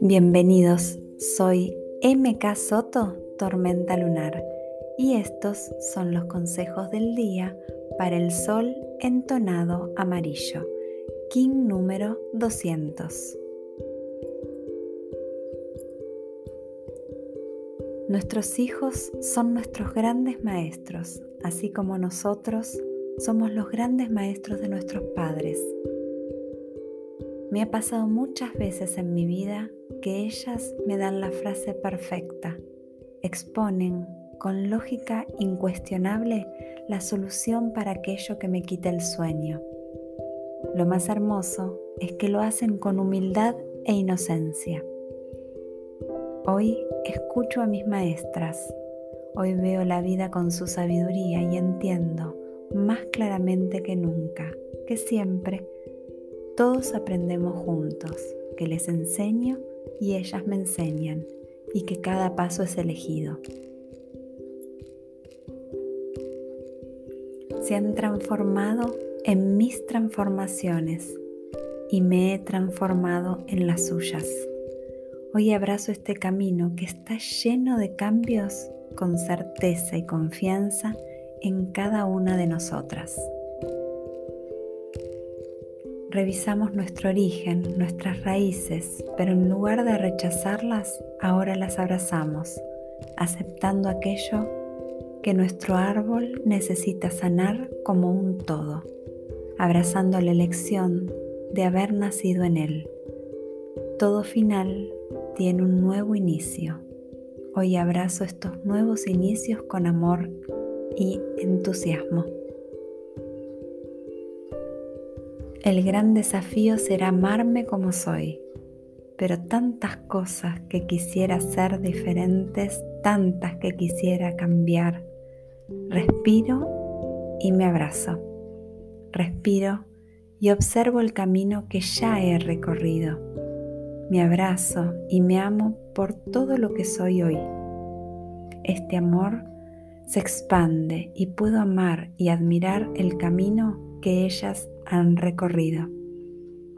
Bienvenidos, soy MK Soto, Tormenta Lunar, y estos son los consejos del día para el sol entonado amarillo, King número 200. Nuestros hijos son nuestros grandes maestros, así como nosotros somos los grandes maestros de nuestros padres. Me ha pasado muchas veces en mi vida que ellas me dan la frase perfecta, exponen con lógica incuestionable la solución para aquello que me quita el sueño. Lo más hermoso es que lo hacen con humildad e inocencia. Hoy escucho a mis maestras, hoy veo la vida con su sabiduría y entiendo más claramente que nunca que siempre todos aprendemos juntos, que les enseño y ellas me enseñan y que cada paso es elegido. Se han transformado en mis transformaciones y me he transformado en las suyas. Hoy abrazo este camino que está lleno de cambios con certeza y confianza en cada una de nosotras. Revisamos nuestro origen, nuestras raíces, pero en lugar de rechazarlas, ahora las abrazamos, aceptando aquello que nuestro árbol necesita sanar como un todo, abrazando la elección de haber nacido en él. Todo final tiene un nuevo inicio. Hoy abrazo estos nuevos inicios con amor y entusiasmo. El gran desafío será amarme como soy, pero tantas cosas que quisiera ser diferentes, tantas que quisiera cambiar. Respiro y me abrazo. Respiro y observo el camino que ya he recorrido. Me abrazo y me amo por todo lo que soy hoy. Este amor se expande y puedo amar y admirar el camino que ellas han recorrido.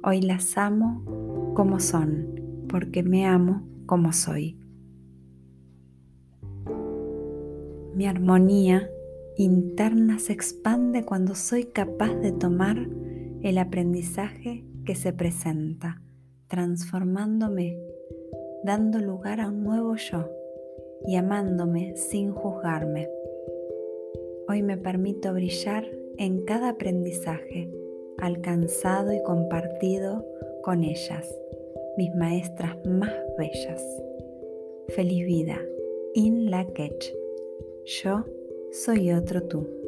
Hoy las amo como son, porque me amo como soy. Mi armonía interna se expande cuando soy capaz de tomar el aprendizaje que se presenta, transformándome, dando lugar a un nuevo yo y amándome sin juzgarme. Hoy me permito brillar en cada aprendizaje alcanzado y compartido con ellas, mis maestras más bellas. Feliz vida, In La Yo soy otro tú.